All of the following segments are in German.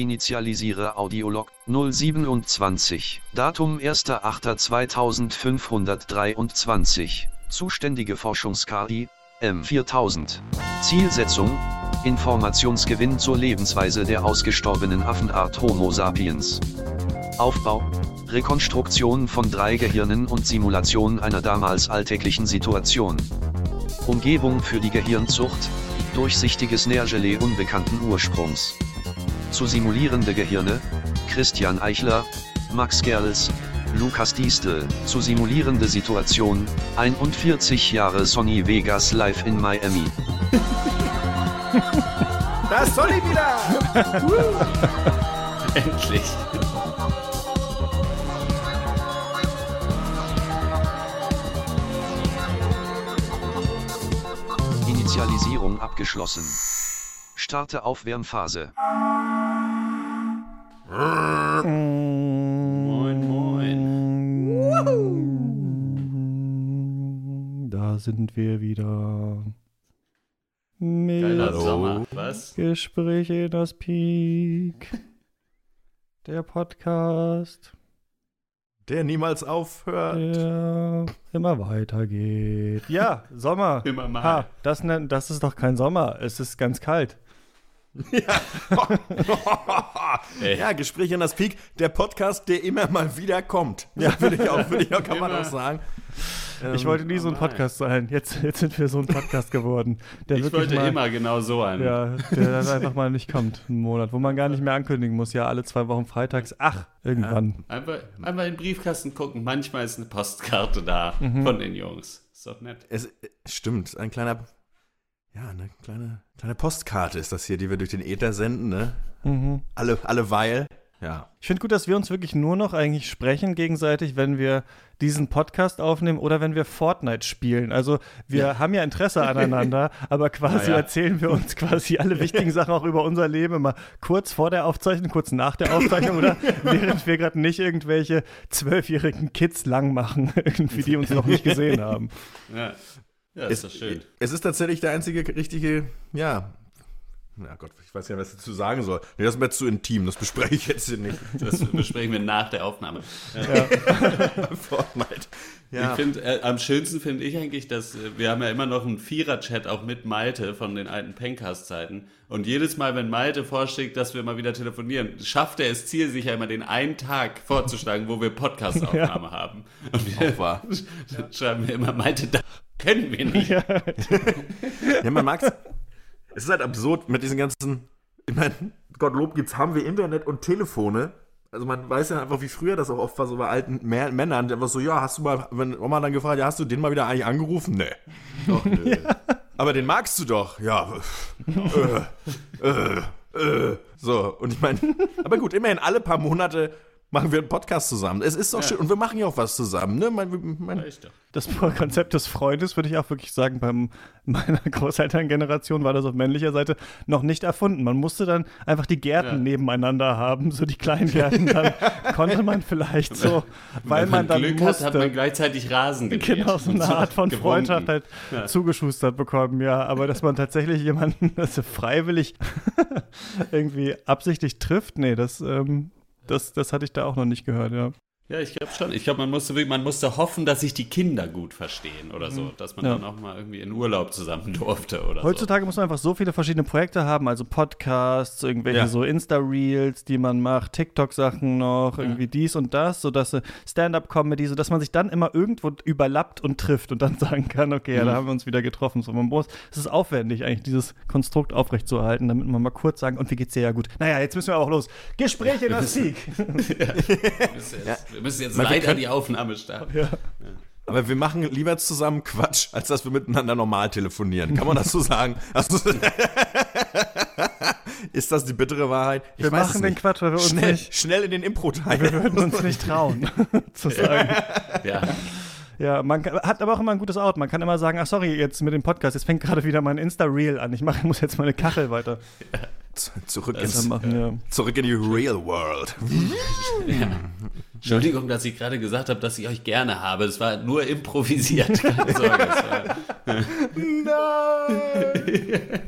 Initialisiere Audiolog 027. Datum 1.8.2523. Zuständige Forschungskari M4000. Zielsetzung Informationsgewinn zur Lebensweise der ausgestorbenen Affenart Homo sapiens. Aufbau Rekonstruktion von drei Gehirnen und Simulation einer damals alltäglichen Situation. Umgebung für die Gehirnzucht, durchsichtiges Nährgelee unbekannten Ursprungs. Zu simulierende Gehirne, Christian Eichler, Max Gerls, Lukas Diestel, zu simulierende Situation, 41 Jahre Sony Vegas live in Miami. Da ist Sonny wieder! Endlich. Initialisierung abgeschlossen. Starte Aufwärmphase. Moin, moin. Da sind wir wieder. Mit Geiler Sommer. Was? Gespräche in das Peak. Der Podcast, Der niemals aufhört. der immer weitergeht. Ja, Sommer. Immer mal. Ha, das, nennt- das ist doch kein Sommer. Es ist ganz kalt. ja, Gespräch an das Peak, der Podcast, der immer mal wieder kommt. Ja, würde ich auch, würde ich auch, kann man auch sagen. Ich wollte nie so ein normal. Podcast sein. Jetzt, jetzt sind wir so ein Podcast geworden. Der Ich wollte mal, immer genau so einen. Ja, der dann einfach mal nicht kommt, einen Monat, wo man gar nicht mehr ankündigen muss, ja, alle zwei Wochen freitags, ach, irgendwann. Einfach, einfach in den Briefkasten gucken. Manchmal ist eine Postkarte da Mhm. von den Jungs. Ist doch nett. Es stimmt, ein kleiner, ja, eine kleine, kleine Postkarte ist das hier, die wir durch den Äther senden, ne? Mhm. Alle, alle weil. Ja. Ich finde gut, dass wir uns wirklich nur noch eigentlich sprechen gegenseitig, wenn wir diesen Podcast aufnehmen oder wenn wir Fortnite spielen. Also wir haben ja Interesse aneinander, aber quasi Ja, ja. erzählen wir uns quasi alle wichtigen Sachen auch über unser Leben immer kurz vor der Aufzeichnung, kurz nach der Aufzeichnung oder während wir gerade nicht irgendwelche zwölfjährigen Kids lang machen, irgendwie, die uns noch nicht gesehen haben. Ja, ja ist doch schön. Es ist tatsächlich der einzige richtige, ja. Na Gott, ich weiß ja, was ich dazu sagen soll. Nee, das ist mir zu intim, das bespreche ich jetzt hier nicht. Das besprechen wir nach der Aufnahme. Fortnite. Ja. Ich finde, äh, am schönsten finde ich eigentlich, dass äh, wir haben ja immer noch einen Vierer-Chat auch mit Malte von den alten Pencast-Zeiten. Und jedes Mal, wenn Malte vorschlägt, dass wir mal wieder telefonieren, schafft er es Ziel, sich ja immer den einen Tag vorzuschlagen, wo wir Podcast-Aufnahme haben. Und wir Auch wahr. dann schreiben wir immer, Malte, das können wir nicht. Ja, man mag's. Es ist halt absurd mit diesen ganzen. Ich meine, Gottlob gibt's, haben wir Internet und Telefone. Also man weiß ja einfach, wie früher das auch oft war, so bei alten Mä Männern, die einfach so, ja, hast du mal, wenn Oma dann gefragt, ja, hast du den mal wieder eigentlich angerufen? Nee. Doch, nö. Aber den magst du doch. Ja. äh, äh, äh. So, und ich meine, aber gut, immerhin alle paar Monate machen wir einen Podcast zusammen. Es ist doch schön. Und wir machen ja auch was zusammen, ne? Mein, mein. Das Konzept des Freundes, würde ich auch wirklich sagen, bei meiner Großelterngeneration war das auf männlicher Seite noch nicht erfunden. Man musste dann einfach die Gärten Ja. nebeneinander haben, so die Kleingärten. Dann konnte man vielleicht so, weil Wenn man dann Glück musste, hat, hat man gleichzeitig Rasen gemäht. genau so eine Art von gewunken. Freundschaft halt Ja. zugeschustert bekommen, ja. Aber dass man tatsächlich jemanden also freiwillig irgendwie absichtlich trifft, nee, das, ähm, das, das hatte ich da auch noch nicht gehört, ja. Ja, ich glaube schon. Ich glaube, man musste wirklich, man musste hoffen, dass sich die Kinder gut verstehen oder so, dass man Ja. dann auch mal irgendwie in Urlaub zusammen durfte oder Heutzutage muss man einfach so viele verschiedene Projekte haben, also Podcasts, irgendwelche Ja. so Insta-Reels, die man macht, TikTok-Sachen noch, irgendwie dies und das, sodass äh, Stand-up-Comedy, sodass man sich dann immer irgendwo überlappt und trifft und dann sagen kann, okay, ja, da haben wir uns wieder getroffen. So, man muss, es ist aufwendig, eigentlich dieses Konstrukt aufrechtzuerhalten, damit man mal kurz sagen, und wie geht's dir ja gut? Naja, jetzt müssen wir auch los. Gespräche das Sieg. so. Müssen jetzt, wir müssen jetzt leider können- die Aufnahme starten. Aber wir machen lieber zusammen Quatsch, als dass wir miteinander normal telefonieren. Kann man das so sagen? Also, ist das die bittere Wahrheit? Ich Wir machen den. Quatsch, weil wir uns Schnell, nicht, schnell in den Impro-Teil. wir würden uns nicht trauen, zu sagen. Ja. Ja, man kann, hat aber auch immer ein gutes Out. Man kann immer sagen, ach sorry, jetzt mit dem Podcast, jetzt fängt gerade wieder mein Insta-Reel an. Ich mach, muss jetzt meine Kachel weiter Zurück, besser ins, machen. Ja. zurück in die Real World. Entschuldigung, dass ich gerade gesagt habe, dass ich euch gerne habe. Es war nur improvisiert. Keine Sorge. War, Nein!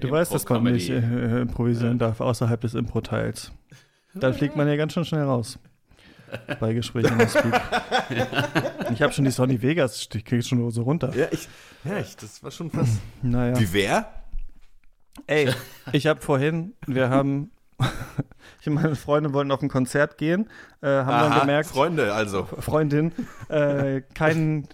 Du weißt, dass man nicht äh, improvisieren darf außerhalb des Impro-Teils. Dann fliegt man ja ganz schön schnell raus. Bei Gesprächen im Speak. Ich habe schon die Sony Vegas, ich kriege schon so runter. Ja, ich, ja ich, das war schon fast. Naja. Wie wer? Ey, ich habe vorhin, wir haben, ich und meine Freunde wollten auf ein Konzert gehen, äh, haben dann Aha, gemerkt, Freunde, also. Freundin, äh, kein,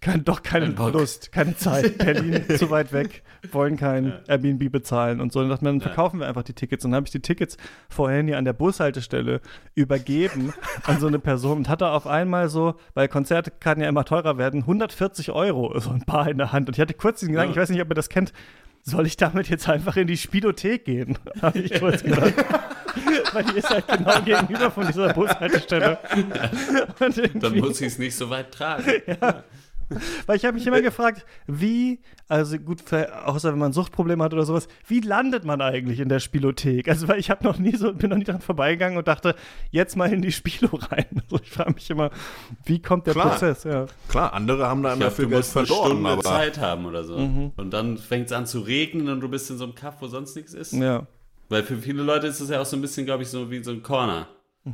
kein, doch keine. Lust, keine Zeit, Berlin zu weit weg, wollen kein Airbnb bezahlen und so. Und dachten wir, dann verkaufen wir einfach die Tickets. Und dann habe ich die Tickets vorhin hier an der Bushaltestelle übergeben an so eine Person und hatte auf einmal so, weil Konzerte kann ja immer teurer werden, 140 Euro, so ein paar in der Hand. Und ich hatte kurz diesen Gedanken, ich weiß nicht, ob ihr das kennt, soll ich damit jetzt einfach in die Spielothek gehen? Habe ich kurz gedacht. Weil die ist halt genau gegenüber von dieser Bushaltestelle. Dann muss ich es nicht so weit tragen. weil ich habe mich immer gefragt, wie, also gut, für- außer wenn man Suchtprobleme hat oder sowas, wie landet man eigentlich in der Spielothek? Also weil ich habe noch nie so, bin noch nie dran vorbeigegangen und dachte, jetzt mal in die Spilo rein. Also ich frage mich immer, wie kommt der Klar. Prozess? Ja. Klar, andere haben da Ich du Geld verloren, Stunde aber. Zeit haben oder so. Und dann fängt es an zu regnen und du bist in so einem Kaff, wo sonst nichts ist. ja. Weil für viele Leute ist es ja auch so ein bisschen, glaube ich, so wie so ein Corner.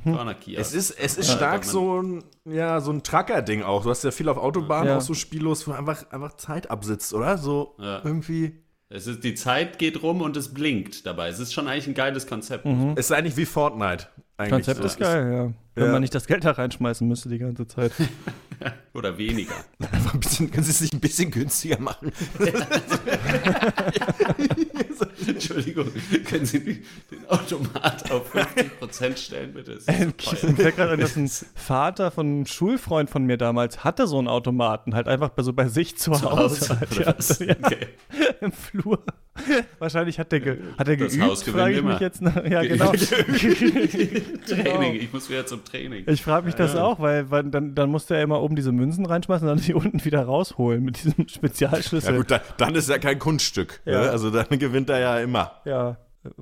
Corner-Kiosk. Es ist, es ist Ja, stark so ein, ja, so ein Tracker-Ding auch. Du hast ja viel auf Autobahnen, Ja. auch so Spielos, wo einfach, einfach Zeit absitzt, oder? So Ja. irgendwie. Es ist, die Zeit geht rum und es blinkt dabei. Es ist schon eigentlich ein geiles Konzept. Es ist eigentlich wie Fortnite. Eigentlich. Konzept ist geil, ja. Wenn Ja. man nicht das Geld da reinschmeißen müsste die ganze Zeit. Oder weniger. Einfach ein bisschen, können Sie es nicht ein bisschen günstiger machen? Entschuldigung, können Sie den Automat auf 50% stellen, bitte? Ist Mir teuer. fällt gerade dass ein Vater von einem Schulfreund von mir damals hatte so einen Automaten, halt einfach bei, so bei sich zu, Hause. Hause, halt, ja, ja, Okay. Im Flur. Wahrscheinlich hat der, ge hat der Das geübt, frage ich mich immer. jetzt. nach- Ja, genau. Training, ich muss wieder zum Training. Ich frage mich das auch, weil, weil dann, dann musste er immer oben diese Münzen reinschmeißen und dann die unten wieder rausholen mit diesem Spezialschlüssel. Ja gut, da, dann ist ja kein Kunststück. Ja. Ne? Also dann gewinnt er ja immer. Ja,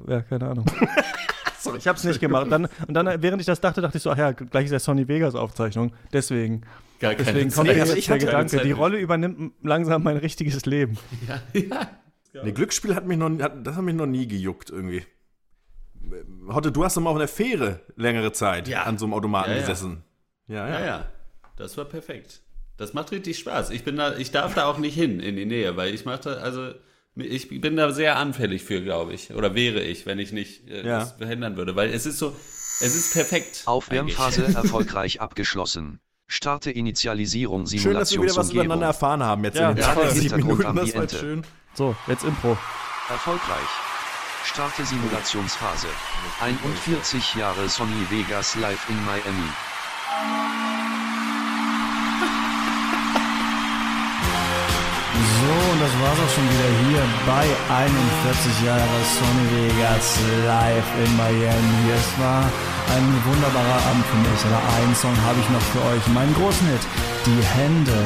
ja, keine Ahnung. ich habe es nicht gemacht. Dann, und dann, während ich das dachte, dachte ich so, ach ja, gleich ist ja Sony Vegas Aufzeichnung. Deswegen, Gar keine deswegen kommt mir also ich der Gedanke, Zeit die. Rolle übernimmt langsam mein richtiges Leben. Ja, ja. Nee, Glücksspiel hat mich noch, hat, das hat mich noch nie gejuckt irgendwie. Hotte, du hast doch mal auf einer Fähre längere Zeit Ja. an so einem Automaten Ja, ja. gesessen. Ja, ja. Ja, ja. Das war perfekt. Das macht richtig Spaß. Ich bin da, ich darf da auch nicht hin in die Nähe, weil ich mache also ich bin da sehr anfällig für, glaube ich. Oder wäre ich, wenn ich nicht äh, Ja. das verhindern würde. Weil es ist so, es ist perfekt. Aufwärmphase erfolgreich abgeschlossen. Starte Initialisierung Schön, dass wir wieder was übereinander Simulationsumgebung. erfahren haben jetzt Ja, in den ja, 30 Hintergrund Minuten. Das war schön. So, jetzt Impro. Erfolgreich. Starte Simulationsphase. 41 Jahre Sony Vegas live in Miami. So, und das war's auch schon wieder hier bei 41 Jahre Sony Vegas live in Miami. Es war ein wunderbarer Abend für mich, aber einen Song habe ich noch für euch. Meinen großen Hit, Die Hände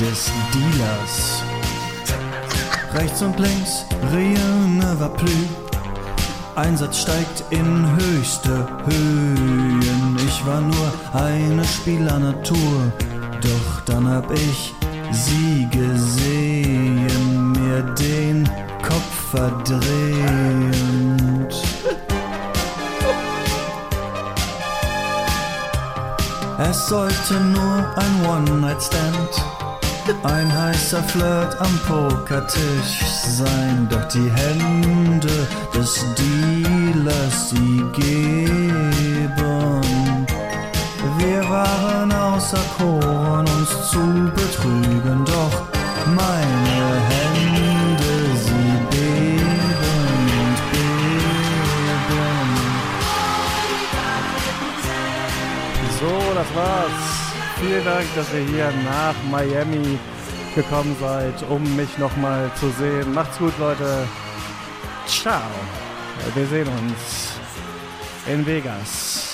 des Dealers. Rechts und links, rien ne va plus. Einsatz steigt in höchste Höhen. Ich war nur eine Spielernatur, doch dann hab ich sie gesehen, mir den Kopf verdrehend. Es sollte nur ein One-Night-Stand ein heißer Flirt am Pokertisch sein, doch die Hände des Dealers, sie geben. Wir waren auserkoren, uns zu betrügen, doch meine Hände, sie beben und beben. So, das war's. Vielen Dank, dass ihr hier nach Miami gekommen seid, um mich nochmal zu sehen. Macht's gut, Leute. Ciao. Wir sehen uns in Vegas.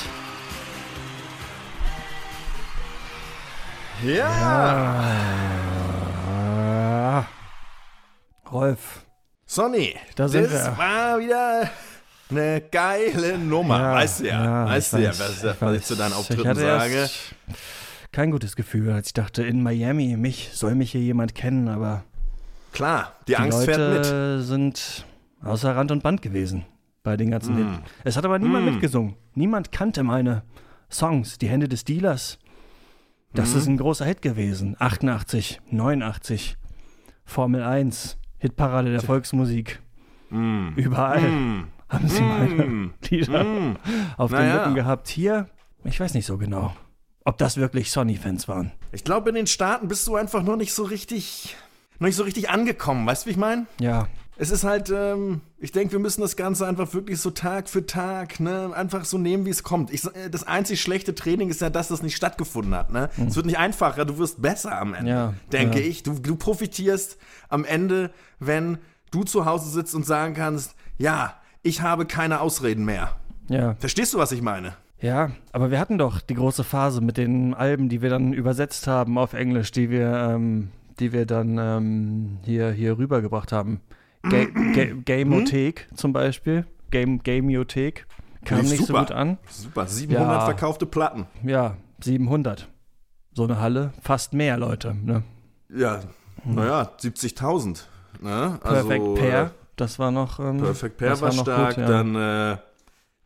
Ah. Rolf. Sonny, Da sind das wir. war wieder eine geile Nummer. weißt du ja, weißt ich du ja, was, was ich zu deinen Ich Auftritten sage. kein gutes Gefühl, als ich dachte, in Miami, mich soll mich hier jemand kennen, aber Klar, die, die Angst fährt mit. Leute sind außer Rand und Band gewesen bei den ganzen Hits. Es hat aber niemand mitgesungen. Niemand kannte meine Songs. Die Hände des Dealers. Das ist ein großer Hit gewesen. 88, 89, Formel 1, Hitparade der Volksmusik. Überall haben sie meine Lieder auf den Naja. Lippen gehabt. Hier, ich weiß nicht so genau, ob das wirklich Sony-Fans waren. Ich glaube, in den Staaten bist du einfach noch nicht so richtig, noch nicht so richtig angekommen. Weißt du, wie ich meine? Ja, Es ist halt, ähm, ich denke, wir müssen das Ganze einfach wirklich so Tag für Tag, ne, einfach so nehmen, wie es kommt. Ich, äh, das einzig schlechte Training ist ja, dass das nicht stattgefunden hat, ne? Es wird nicht einfacher, du wirst besser am Ende, Ja, denke ja. ich. Du, du profitierst am Ende, wenn du zu Hause sitzt und sagen kannst, ja, ich habe keine Ausreden mehr. ja. Verstehst du, was ich meine? Ja, aber wir hatten doch die große Phase mit den Alben, die wir dann übersetzt haben auf Englisch, die wir, ähm, die wir dann ähm, hier, hier rübergebracht haben. Ga Ga Gamothek zum Beispiel. Game Gameothek. Kam Lief nicht so super. gut an. Super, 700 Ja. verkaufte Platten. Ja, 700. So eine Halle, fast mehr Leute. Ne? Ja, naja, 70.000. Ne? Also, Perfect äh, Pair, das war noch. Ähm, Perfect Pair war, stark, gut, ja. dann äh,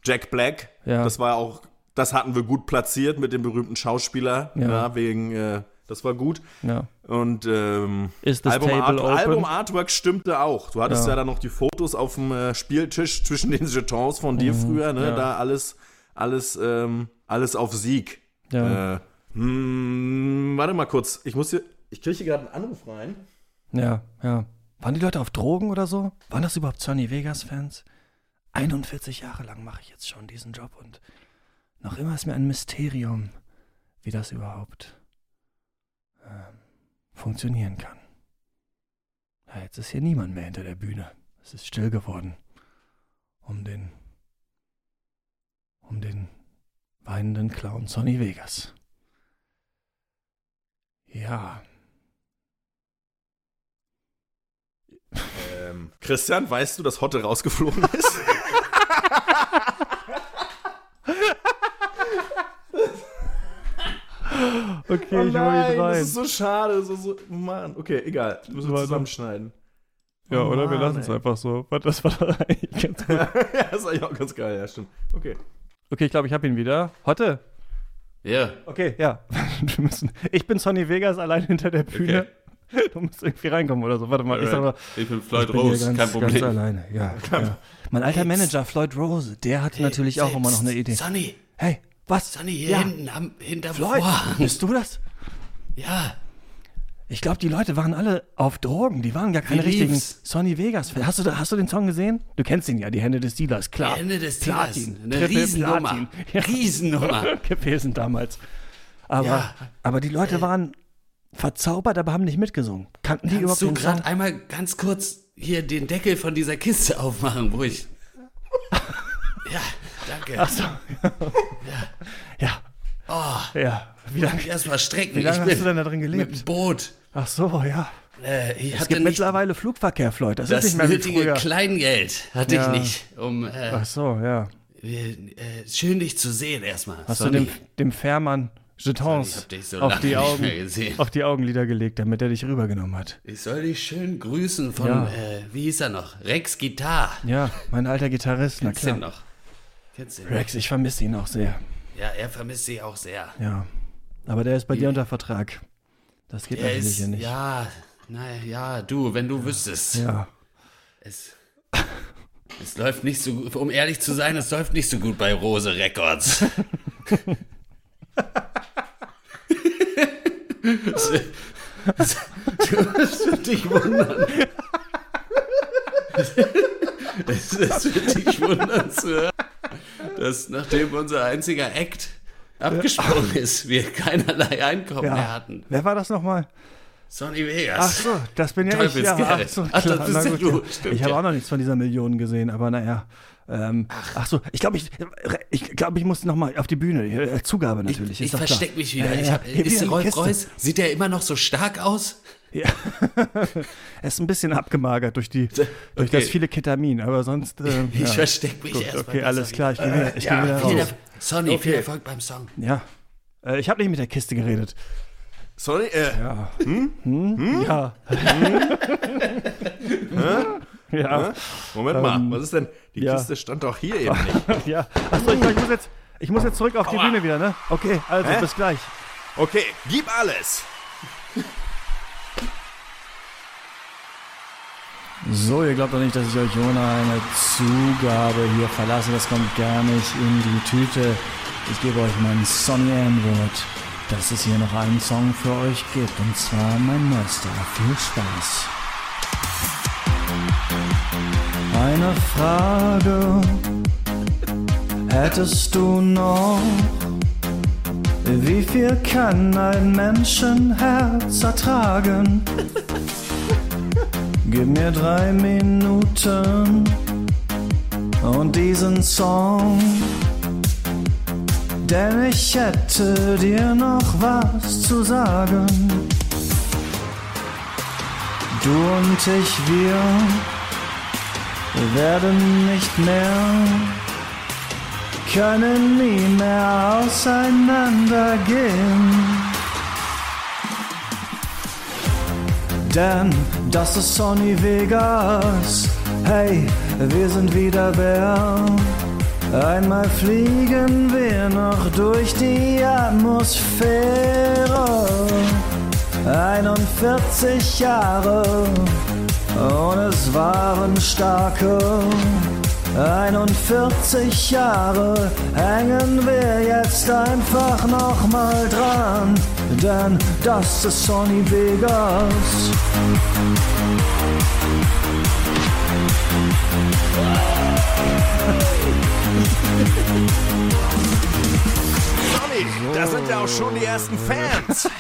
Jack Black, Ja. das war auch, das hatten wir gut platziert mit dem berühmten Schauspieler, Ja. ja. wegen, äh, das war gut. Ja. Und ähm, Album, Art? Album Artwork stimmte auch. Du hattest Ja. ja, dann noch die Fotos auf dem äh, Spieltisch zwischen den Jetons von dir früher, ne? Mhm. ja. Da alles, alles, ähm, alles auf Sieg. Ja. Äh, hm, warte mal kurz, ich muss hier, ich kriege hier gerade einen Anruf rein. Ja, ja. Waren die Leute auf Drogen oder so? Waren das überhaupt Sony Vegas-Fans? 41 Jahre lang mache ich jetzt schon diesen Job und noch immer ist mir ein Mysterium, wie das überhaupt funktionieren kann. Ja, jetzt ist hier niemand mehr hinter der Bühne. Es ist still geworden. Um den, um den weinenden Clown Sonny Vegas. Ja. Ähm, Christian, weißt du, dass Hotte rausgeflogen ist? Okay, Oh ich hol ihn nein, rein. das ist so schade. So, so, Mann, okay, egal. Müssen wir zusammenschneiden. Ja, Oh oder? Wir Mann, lassen es einfach so. Warte, Das war doch eigentlich ganz gut. ja, das ist eigentlich auch ganz geil, ja, stimmt. Okay. Okay, ich glaube, ich habe ihn wieder. Hotte. Ja. Okay, ja. Wir müssen, ich bin Sonny Vegas allein hinter der Bühne. Du musst irgendwie reinkommen oder so. Warte mal, ich sag mal. Ich bin Floyd ich bin Rose, ganz, kein Problem. Ganz alleine, ja. ja. Mein alter Manager, Floyd Rose, der hat natürlich auch immer noch eine Idee. Sonny, Hey, was? Sonny, hier ja, hinten am, hinter Floyd, Vorhang. bist du das? Ja, Ich glaube, die Leute waren alle auf Drogen. Die waren gar keine Wie richtigen lief's? Sonny Vegas. -Fans. Hast du, hast du den Song gesehen? Du kennst ihn ja, die Hände des Dealers, klar. Ende des Platin. Dealers. Eine Triple Riesennummer. Platin. Ja. Riesennummer. gewesen damals. Aber, Ja. aber die Leute waren verzaubert, aber haben nicht mitgesungen. Kannten die Kannst überhaupt du gerade einmal ganz kurz hier den Deckel von dieser Kiste aufmachen, wo ich. Ja, danke. Achso. ja. Oh, Ja. Wie lange ich erst mal strecken. wie lange hast du denn da drin mit gelebt? dem Boot. Ach so, ja. Äh, Es gibt mittlerweile Flugverkehr, Floyd. Das, das ist nicht mehr wie nötige früher. Kleingeld hatte Ja. ich nicht, um äh, Ach so, ja. äh, schön dich zu sehen erstmal. Hast Sonny. du dem, dem Fährmann Jetons so auf die Augen auf die Augenlider gelegt, damit er dich rübergenommen hat. Ich soll dich schön grüßen von, Ja. äh, wie hieß er noch? Rex Guitar. Ja, mein alter Gitarrist, na Kennst klar. ihn noch? Kennst du ihn? Rex, ich vermisse ihn auch sehr. Ja, er vermisst sie auch sehr. Ja. Aber der ist bei dir unter Vertrag. Das geht Er natürlich ist, hier nicht. ja, na ja, du, wenn du wüsstest. ja. Es, es läuft nicht so gut, um ehrlich zu sein, es läuft nicht so gut bei Rose Records. Du wirst dich wundern. Es, es wird dich wundern zu hören, dass nachdem unser einziger Act abgesprungen ist, wir keinerlei Einkommen ja. mehr hatten. Wer war das nochmal? Sonny Vegas. Ach so, das bin ja ich. Ja, ach so, Ach, das bist ja gut, du. ja. Stimmt, ich habe ja. auch noch nichts von dieser Million gesehen, aber naja. Ähm, ach. so, ich glaube, ich, ich, glaube, ich muss nochmal auf die Bühne. Äh, Zugabe natürlich. Ich ist doch klar. versteck mich wieder. Ja, ich ja, hab, hier wieder ist Rolf. Reus, sieht der immer noch so stark aus? Ja. er ist ein bisschen abgemagert durch, die, durch Okay. das viele Ketamin, aber sonst. Äh, Ich ja. versteck mich Gut, erst okay, alles besser klar, ich gehe wieder, ich wieder. geh wieder Ja, raus. viel Sonny, viel Erfolg beim Song. Ja. Äh, ich habe nicht mit der Kiste geredet. Sorry, äh, Ja. Hm? Ja. Ja. Ne? Moment mal, Ähm, was ist denn? Die ja. Kiste stand doch hier eben nicht. ja. Achso, ich, ich, muss jetzt, ich muss jetzt zurück auf die Aua. Bühne wieder, ne? Okay, also Hä? bis gleich. Okay, gib alles. So, ihr glaubt doch nicht, dass ich euch ohne eine Zugabe hier verlasse. Das kommt gar nicht in die Tüte. Ich gebe euch mein Sonny N-Wort, dass es hier noch einen Song für euch gibt. Und zwar mein neuester. Viel Spaß. Eine Frage hättest du noch? Wie viel kann ein Menschenherz ertragen? Gib mir drei Minuten und diesen Song, denn ich hätte dir noch was zu sagen. Du und ich, wir werden nicht mehr, können nie mehr auseinandergehen. Denn das ist Sonny Vegas. Hey, wir sind wieder wer. Einmal fliegen wir noch durch die Atmosphäre. 41 Jahre und es waren starke. 41 Jahre hängen wir jetzt einfach noch mal dran, denn das ist Sonny Vegas. Sonny, da sind ja auch schon die ersten Fans.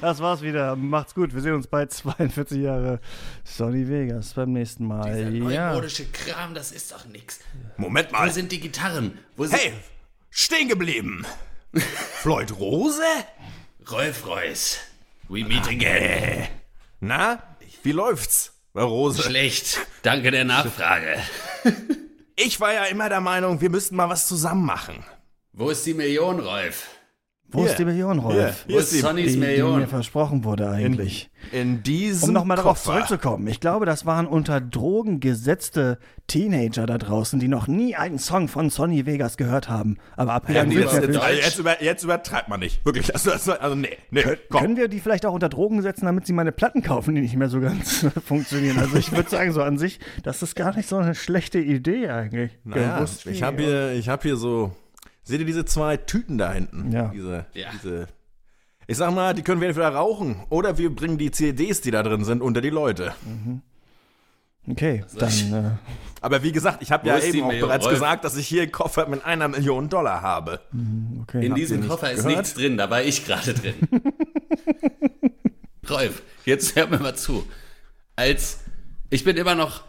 Das war's wieder. Macht's gut. Wir sehen uns bei 42 Jahre Sonny Vegas beim nächsten Mal. Dieser Ja. neumodische Kram, das ist doch nix. Moment Wo mal. sind die Gitarren? Wo sind Hey, stehen geblieben. Floyd Rose? Rolf Reus? We meet again. Na, wie läuft's bei Rose? Schlecht. Danke der Nachfrage. Ich war ja immer der Meinung, wir müssten mal was zusammen machen. Wo ist die Million, Rolf? Wo Hier. ist die Million, Rolf? Wo ist die- Sonnys Die, die Million? mir versprochen wurde eigentlich. In diesem Um nochmal darauf zurückzukommen. Ich glaube, das waren unter Drogen gesetzte Teenager da draußen, die noch nie einen Song von Sonny Vegas gehört haben. Aber Ja, abgegangen nee, sind jetzt, wir jetzt, über, jetzt übertreibt man nicht. Wirklich. Also, also, also nee, nee, komm. Können wir die vielleicht auch unter Drogen setzen, damit sie meine Platten kaufen, die nicht mehr so ganz funktionieren? Also ich würde sagen, so an sich, das ist gar nicht so eine schlechte Idee eigentlich. Naja, ich habe hier, ich hab hier so. Seht ihr diese zwei Tüten da hinten? Ja. Diese, Ja. diese. Ich sag mal, die können wir entweder rauchen oder wir bringen die CDs, die da drin sind, unter die Leute. Okay, dann äh, Aber wie gesagt, ich habe ja eben auch bereits Rolf? gesagt, dass ich hier einen Koffer mit einer Million Dollar habe. okay. In diesem Koffer ist gehört? nichts drin, da war ich gerade drin. Rolf, jetzt hör mir mal zu. Als ich bin immer noch,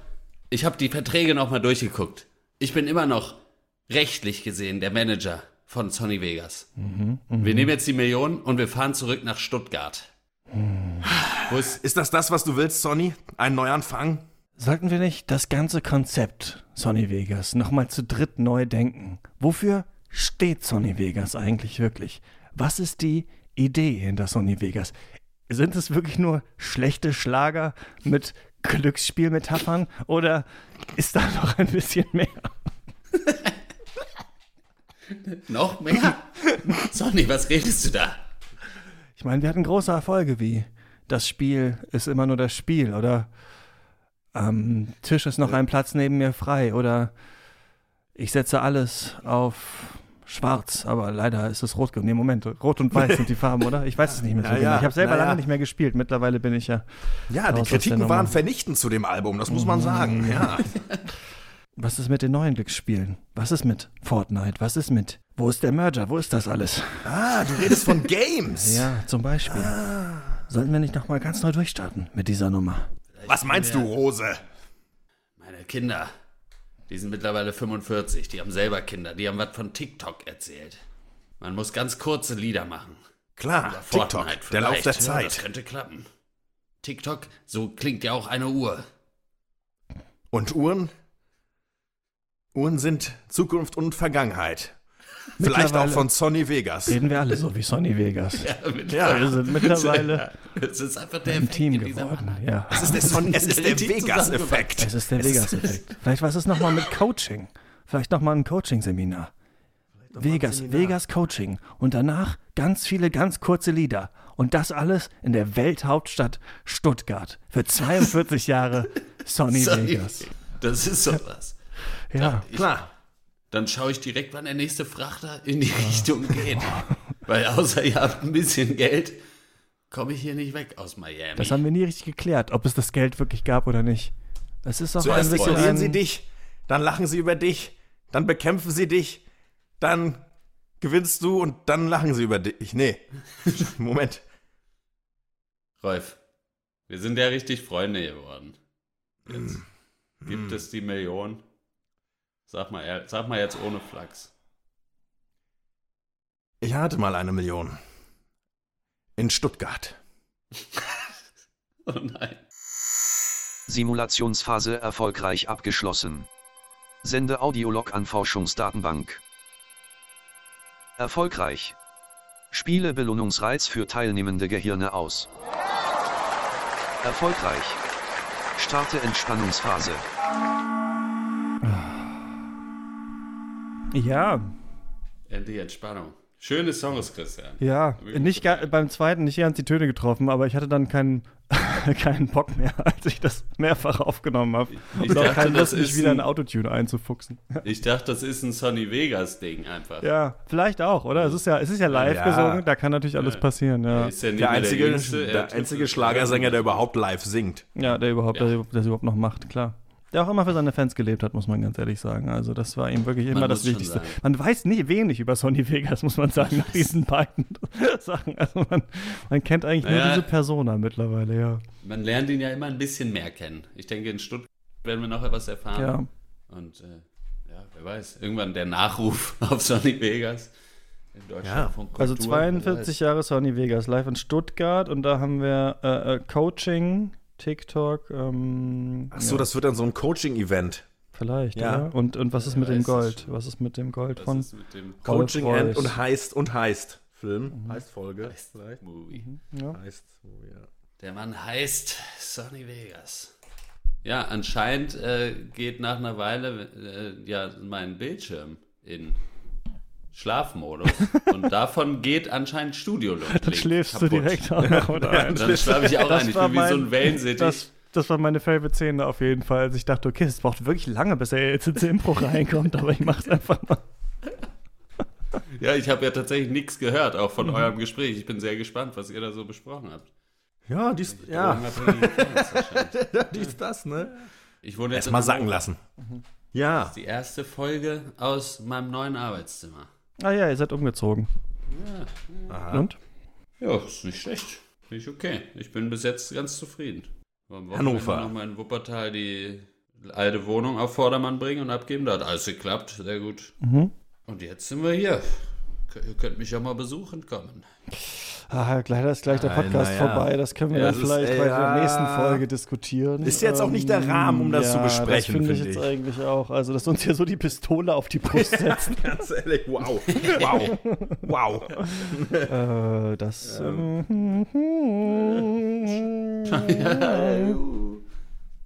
ich habe die Verträge noch mal durchgeguckt. Ich bin immer noch rechtlich gesehen der Manager von Sony Vegas. wir nehmen jetzt die Million und wir fahren zurück nach Stuttgart. Wo ist Ist das das, was du willst, Sonny? Ein Neuanfang? Sollten wir nicht das ganze Konzept Sonny Vegas nochmal zu dritt neu denken? Wofür steht Sonny Vegas eigentlich wirklich? Was ist die Idee hinter Sonny Vegas? Sind es wirklich nur schlechte Schlager mit Glücksspielmetaphern oder ist da noch ein bisschen mehr? Noch mehr? Sonny, was redest du da? Ich meine, wir hatten große Erfolge wie das Spiel ist immer nur das Spiel oder am Tisch ist noch ein Platz neben mir frei oder ich setze alles auf schwarz, aber leider ist es rot. Nee, Moment, rot und weiß sind die Farben, oder? Ich weiß es nicht mehr so Ja, genau. Ich habe selber ja. lange nicht mehr gespielt. Mittlerweile bin ich ja. Ja, die Kritiken waren vernichtend zu dem Album, das muss man sagen. Ja. Was ist mit den neuen Glücksspielen? Was ist mit Fortnite? Was ist mit. Wo ist der Merger? Wo ist das alles? Ah, du redest von Games. Ja, zum Beispiel. Sollten wir nicht nochmal ganz neu durchstarten mit dieser Nummer? Was meinst du, Rose? Meine Kinder, die sind mittlerweile 45, die haben selber Kinder, die haben was von TikTok erzählt. Man muss ganz kurze Lieder machen. Klar, Oder TikTok, Fortnite der Lauf vielleicht. der Ja, das Zeit. könnte klappen. TikTok, so klingt ja auch eine Uhr. Und Uhren? Uhren sind Zukunft und Vergangenheit. Vielleicht auch von Sonny Vegas. Reden wir alle so wie Sonny Vegas. Ja. Wir sind mittlerweile Es ist einfach der ein Effekt Team geworden. Ja. Es ist der, Son es ist der Vegas-Effekt. Es ist der Vegas-Effekt. Vielleicht was ist nochmal mit Coaching. Vielleicht nochmal ein Coaching-Seminar. Vegas, Vegas Coaching. Und danach ganz viele ganz kurze Lieder. Und das alles in der Welthauptstadt Stuttgart. Für 42 Jahre Sonny Sonny Vegas. Das ist sowas. Ja. Klar. Dann schaue ich direkt, wann der nächste Frachter in die Richtung geht. Weil außer ihr habt ein bisschen Geld, komme ich hier nicht weg aus Miami. Das haben wir nie richtig geklärt, ob es das Geld wirklich gab oder nicht. Es ist auch Zuerst ein bisschen ignorieren sie dich, dann lachen sie über dich, dann bekämpfen sie dich, dann gewinnst du und dann lachen sie über dich. Nee. Moment. Rolf, wir sind ja richtig Freunde geworden. Jetzt Hm. gibt es die Million. Sag mal, sag mal jetzt ohne Flachs. Ich hatte mal eine Million. In Stuttgart. Oh nein. Simulationsphase erfolgreich abgeschlossen. Sende Audiolog an Forschungsdatenbank. Erfolgreich. Spiele Belohnungsreiz für teilnehmende Gehirne aus. Erfolgreich. Starte Entspannungsphase. Ja, Endlich Entspannung. Schöne Songs, Christian. ja. Nicht ga, beim zweiten nicht ganz die Töne getroffen, aber ich hatte dann keinen, keinen Bock mehr, als ich das mehrfach aufgenommen habe. Ich Und auch dachte, keinen das ist wieder ein- in Autotune einzufuchsen. Ich dachte, das ist ein Sonny Vegas-Ding einfach. Ja, vielleicht auch, oder? Es ist ja, es ist ja live Ja. gesungen, da kann natürlich alles Ja. passieren, Er ja. ist ja Der einzige, er der tut einzige Schlagersänger, der überhaupt live singt. Ja, der überhaupt, Ja. Der, der es überhaupt noch macht, klar. Der auch immer für seine Fans gelebt hat, muss man ganz ehrlich sagen. Also das war ihm wirklich immer Man das Wichtigste. Man weiß nicht wenig über Sonny Vegas, muss man sagen, nach diesen beiden Sachen. Also man, man kennt eigentlich nur Naja. diese Persona mittlerweile, ja. Man lernt ihn ja immer ein bisschen mehr kennen. Ich denke, in Stuttgart werden wir noch etwas erfahren. Ja, Und äh, ja, wer weiß, irgendwann der Nachruf auf Sonny Vegas in Deutschland Ja. von Kultur. also wer 42 Jahre Sonny Vegas live in Stuttgart und da haben wir äh, äh, Coaching, TikTok, ähm, Ach so, ja, das wird dann so ein Coaching-Event. vielleicht, Ja. oder? Und, und was ist Wer mit dem Gold? Was ist mit dem Gold von Was ist mit dem Coaching Royce. und heißt und heißt. Film. Heißt Folge. vielleicht. Movie? ja. Heißt, oh, ja. Der Mann heißt Sonny Vegas. Ja, anscheinend äh, geht nach einer Weile äh, ja mein Bildschirm in Schlafmodus und davon geht anscheinend Studio-Link Dann schläfst kaputt. du direkt auch noch mit ein. Dann schlafe ich auch Das ein. Ich bin wie so mein- ein Wellensittich. Das, das war meine favorite Szene auf jeden Fall. Also ich dachte, okay, es braucht wirklich lange, bis er jetzt ins Impro reinkommt, aber ich mach's einfach mal. Ja, ich habe ja tatsächlich nichts gehört, auch Mhm. von eurem Gespräch. Ich bin sehr gespannt, was ihr da so besprochen habt. Ja, dies, ja, dies, das, ne? Ich wohne jetzt Erst mal Hannover. lassen. Ja. Die erste Folge aus meinem neuen Arbeitszimmer. Ah ja, ihr seid umgezogen. Und? Ja, ist nicht schlecht. Finde ich okay. Ich bin bis jetzt ganz zufrieden. Am Wochenende Hannover. nochmal in Wuppertal die alte Wohnung auf Vordermann bringen und abgeben. Da hat alles geklappt. Sehr gut. Mhm. Und jetzt sind wir hier. Ihr könnt mich ja mal besuchen kommen. Ah, leider ist gleich der Nein, Podcast na ja. vorbei. Das können wir Ja, dann ist- vielleicht ey, bei der nächsten Folge diskutieren. Ist jetzt auch nicht der Rahmen, um das zu ja, besprechen, Das finde ich finde jetzt ich. eigentlich auch. Also, dass uns hier so die Pistole auf die Brust setzen. Ganz ehrlich, wow. Wow. Wow. äh, das. Ähm,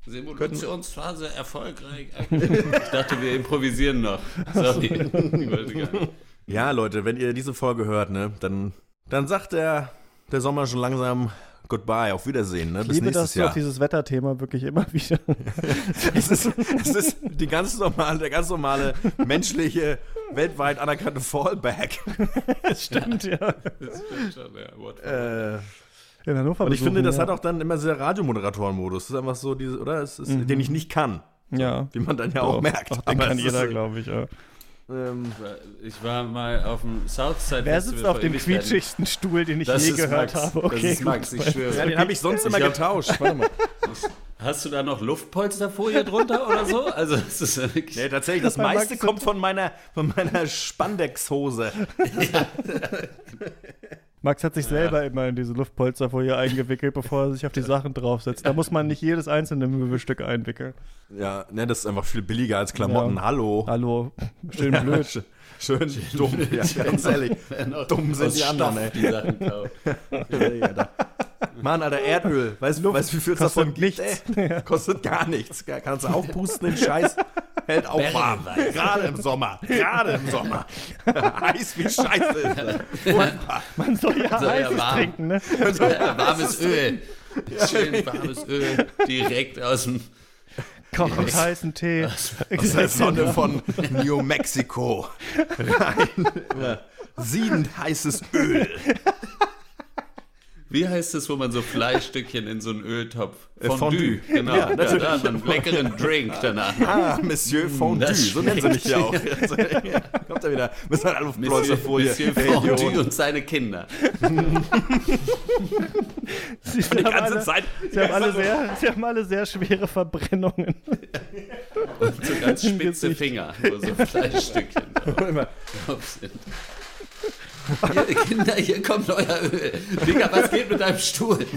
Simulationsphase erfolgreich. Ich dachte, wir improvisieren noch. Sorry. Ich wollte gar nicht. Ja, Leute, wenn ihr diese Folge hört, ne, dann, dann sagt der, der Sommer schon langsam Goodbye, auf Wiedersehen, ne, ich bis liebe, nächstes dass du Jahr. auf dieses Wetterthema wirklich immer wieder. es, ist, es ist die ganz normale, der ganz normale menschliche, weltweit anerkannte Fallback. Das stimmt, ja. Das stimmt schon, ja. Äh, In Hannover und ich finde, das ja. hat auch dann immer sehr Radiomoderatoren-Modus. Das ist einfach so, diese, oder? Es ist, Den ich nicht kann. Ja. Wie man dann ja auch Doch, merkt. Doch, den Aber kann jeder, glaube ich. Ja. Ähm, Ich war mal auf dem Southside Wer sitzt auf dem quietschigsten Stuhl, den ich Das je ist gehört Max. habe? Okay, das ist Max, ich schwöre. ja, den habe ich sonst immer Ich getauscht. Warte mal. Hast du da noch Luftpolsterfolie drunter oder so? Also, es ist ja wirklich. Nee, tatsächlich, das Max meiste kommt von meiner, von meiner Spandex-Hose. Max hat sich selber immer in diese Luftpolsterfolie eingewickelt, bevor er sich auf die Sachen draufsetzt. Da muss man nicht jedes einzelne Möbelstück einwickeln. Ja, ne, das ist einfach viel billiger als Klamotten. Ja. Hallo. Hallo. Schön blöd. Schön, schön dumm. Ja, ganz ehrlich. Dumm sind die anderen, ey. Die Sachen. Mann, Alter, Erdöl. Weißt du, weißt, wie viel es kostet davon gibt? nichts. Ey? Kostet gar nichts. Kannst du aufpusten, den Scheiß. Hält auch warm. Gerade im Sommer. Gerade im Sommer. Heiß wie Scheiße ist das. Man soll ja Soll ja heißes warm. trinken, ne? Ja, warmes Öl. Schön warmes Öl. Direkt aus dem. Kochend heißen Tee. Aus der Sonne von New Mexico. Rein. Siedend heißes Öl. Wie heißt es, wo man so Fleischstückchen in so einen Öltopf? Äh, Fondue. Genau. Ja, Ja, natürlich. man einen leckeren Drink danach. Ah, Monsieur Fondue. das So nennen sie mich ja auch. Kommt er wieder. Müssen wir alle auf Monsieur. Monsieur Hey, Fondue Idiot. und seine Kinder. Sie, Die haben ganze alle, Zeit. sie, haben alle sehr, sie haben alle sehr schwere Verbrennungen. Und so ganz spitze Finger, wo so Fleischstückchen drauf sind. Hier, Kinder, hier kommt euer Öl. Digga, was geht mit deinem Stuhl?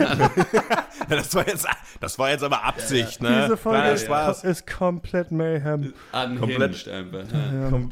Das war jetzt, das war jetzt aber Absicht, ne? Diese Folge Kleiner ist, Spaß. ist komplett Mayhem. Unhinged einfach.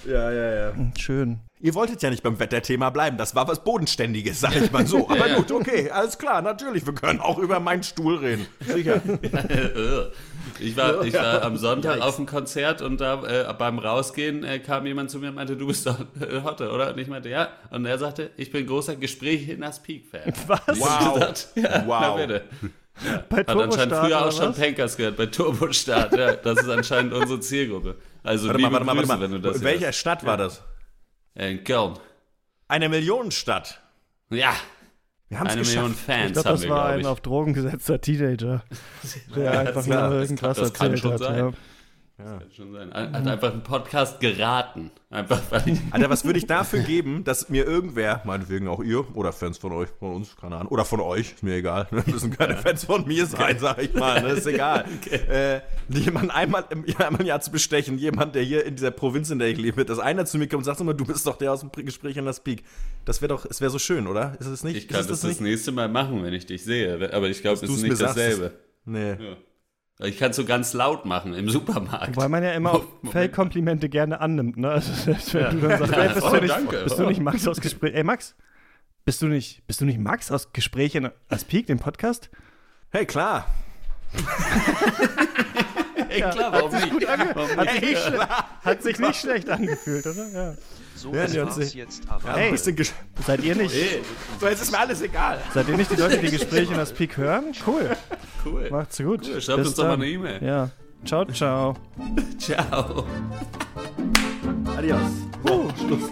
Ja, ja, ja. Schön. Ihr wolltet ja nicht beim Wetterthema bleiben. Das war was Bodenständiges, sag ich mal so. Aber Ja. gut, okay, alles klar, natürlich. Wir können auch über meinen Stuhl reden. Sicher. Ich war, ich war am Sonntag auf dem Konzert und da äh, beim Rausgehen äh, kam jemand zu mir und meinte, du bist doch äh, Hotte, oder? Und ich meinte, ja. Und er sagte, ich bin großer Gespräch in das Peak-Fan. Was? Wow. Gesagt, ja, Wow. Na bitte. Bei Hat anscheinend früher auch schon? Pankers gehört, bei Turbostart. Ja, das ist anscheinend unsere Zielgruppe. Also Warte mal, warte mal, warte wenn du mal. das In welcher hörst. Stadt war das? Äh, In Köln. Eine Millionenstadt. Ja, Wir eine geschafft. Million Fans Ich glaube, das wir, war glaube ein auf Drogen gesetzter Teenager, der einfach nur irgendwas das erzählt hat. Sein. Ja. Kann schon sein. Hat einfach einen Podcast geraten. Einfach weil Alter, was würde ich dafür geben, dass mir irgendwer, meinetwegen auch ihr oder Fans von euch, von uns, keine Ahnung, oder von euch, ist mir egal, ne? müssen keine Fans von mir sein, sag ich mal, ne? ist egal. Äh, jemand einmal im, einmal im Jahr zu bestechen, jemand, der hier in dieser Provinz, in der ich lebe, dass einer zu mir kommt und sagt immer, du bist doch der aus dem Gespräch in der Speak. Das wäre doch, es wäre so schön, oder? Ist es nicht? Ich kann das es das nicht? nächste Mal machen, wenn ich dich sehe. Aber ich glaube, es ist nicht dasselbe. Nee. Ja. Ich kann es so ganz laut machen im Supermarkt. Weil man ja immer auch Fake-Komplimente gerne annimmt, ne? Also selbst wenn Ja. du dann sagst, Ja, ey, bist, du nicht, danke. bist du nicht Max aus Gespräch? Ey, Max, bist du nicht, bist du nicht Max aus Gespräch in als Peak, dem Podcast? Hey, klar. Ey, klar, warum nicht? Warum Hat nicht? sich, nicht, hat sich nicht schlecht angefühlt, oder? Ja. So Ja, ist die war's hat sich- jetzt aber. Ja, Hey. Seid ihr nicht, so, jetzt ist mir alles egal. seid ihr nicht die Leute, die Gespräche in das Peak hören? Cool. Cool. Macht's gut. Cool, schreibt Bis uns doch mal dann. eine E-Mail. Ja. Ciao, ciao. Ciao. Adios. Uh, Schluss.